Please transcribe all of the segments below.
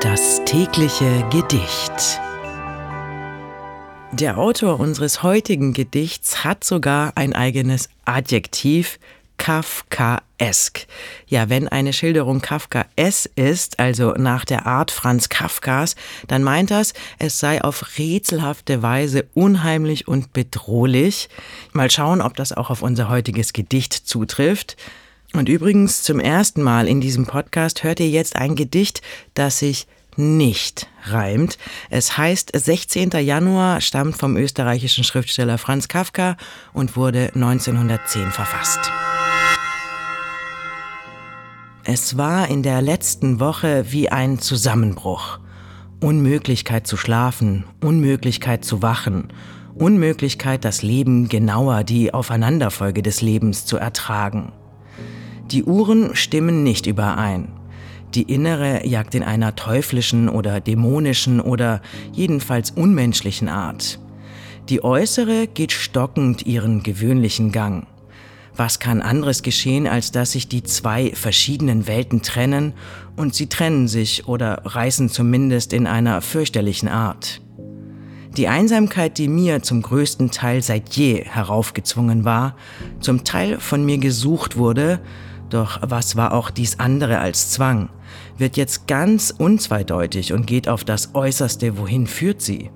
Das tägliche Gedicht. Der Autor unseres heutigen Gedichts hat sogar ein eigenes Adjektiv, Kafkaesk. Ja, wenn eine Schilderung Kafkaes ist, also nach der Art Franz Kafkas, dann meint das, es sei auf rätselhafte Weise unheimlich und bedrohlich. Mal schauen, ob das auch auf unser heutiges Gedicht zutrifft. Und übrigens zum ersten Mal in diesem Podcast hört ihr jetzt ein Gedicht, das sich nicht reimt. Es heißt 16. Januar, stammt vom österreichischen Schriftsteller Franz Kafka und wurde 1910 verfasst. Es war in der letzten Woche wie ein Zusammenbruch. Unmöglichkeit zu schlafen, Unmöglichkeit zu wachen, Unmöglichkeit, das Leben genauer, die Aufeinanderfolge des Lebens zu ertragen. Die Uhren stimmen nicht überein. Die innere jagt in einer teuflischen oder dämonischen oder jedenfalls unmenschlichen Art. Die äußere geht stockend ihren gewöhnlichen Gang. Was kann anderes geschehen, als dass sich die zwei verschiedenen Welten trennen und sie trennen sich oder reißen zumindest in einer fürchterlichen Art. Die Einsamkeit, die mir zum größten Teil seit je heraufgezwungen war, zum Teil von mir gesucht wurde, doch was war auch dies andere als Zwang, wird jetzt ganz unzweideutig und geht auf das Äußerste, wohin führt sie?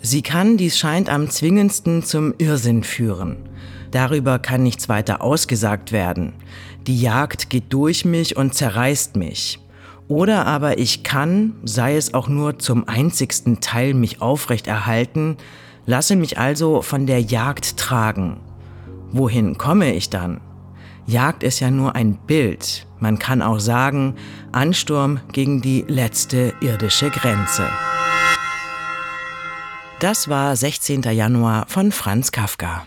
Sie kann, dies scheint am zwingendsten zum Irrsinn führen. Darüber kann nichts weiter ausgesagt werden. Die Jagd geht durch mich und zerreißt mich. Oder aber ich kann, sei es auch nur zum einzigsten Teil, mich aufrecht erhalten, lasse mich also von der Jagd tragen. Wohin komme ich dann? Jagd ist ja nur ein Bild. Man kann auch sagen, Ansturm gegen die letzte irdische Grenze. Das war 16. Januar von Franz Kafka.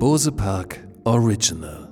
Bose Park Original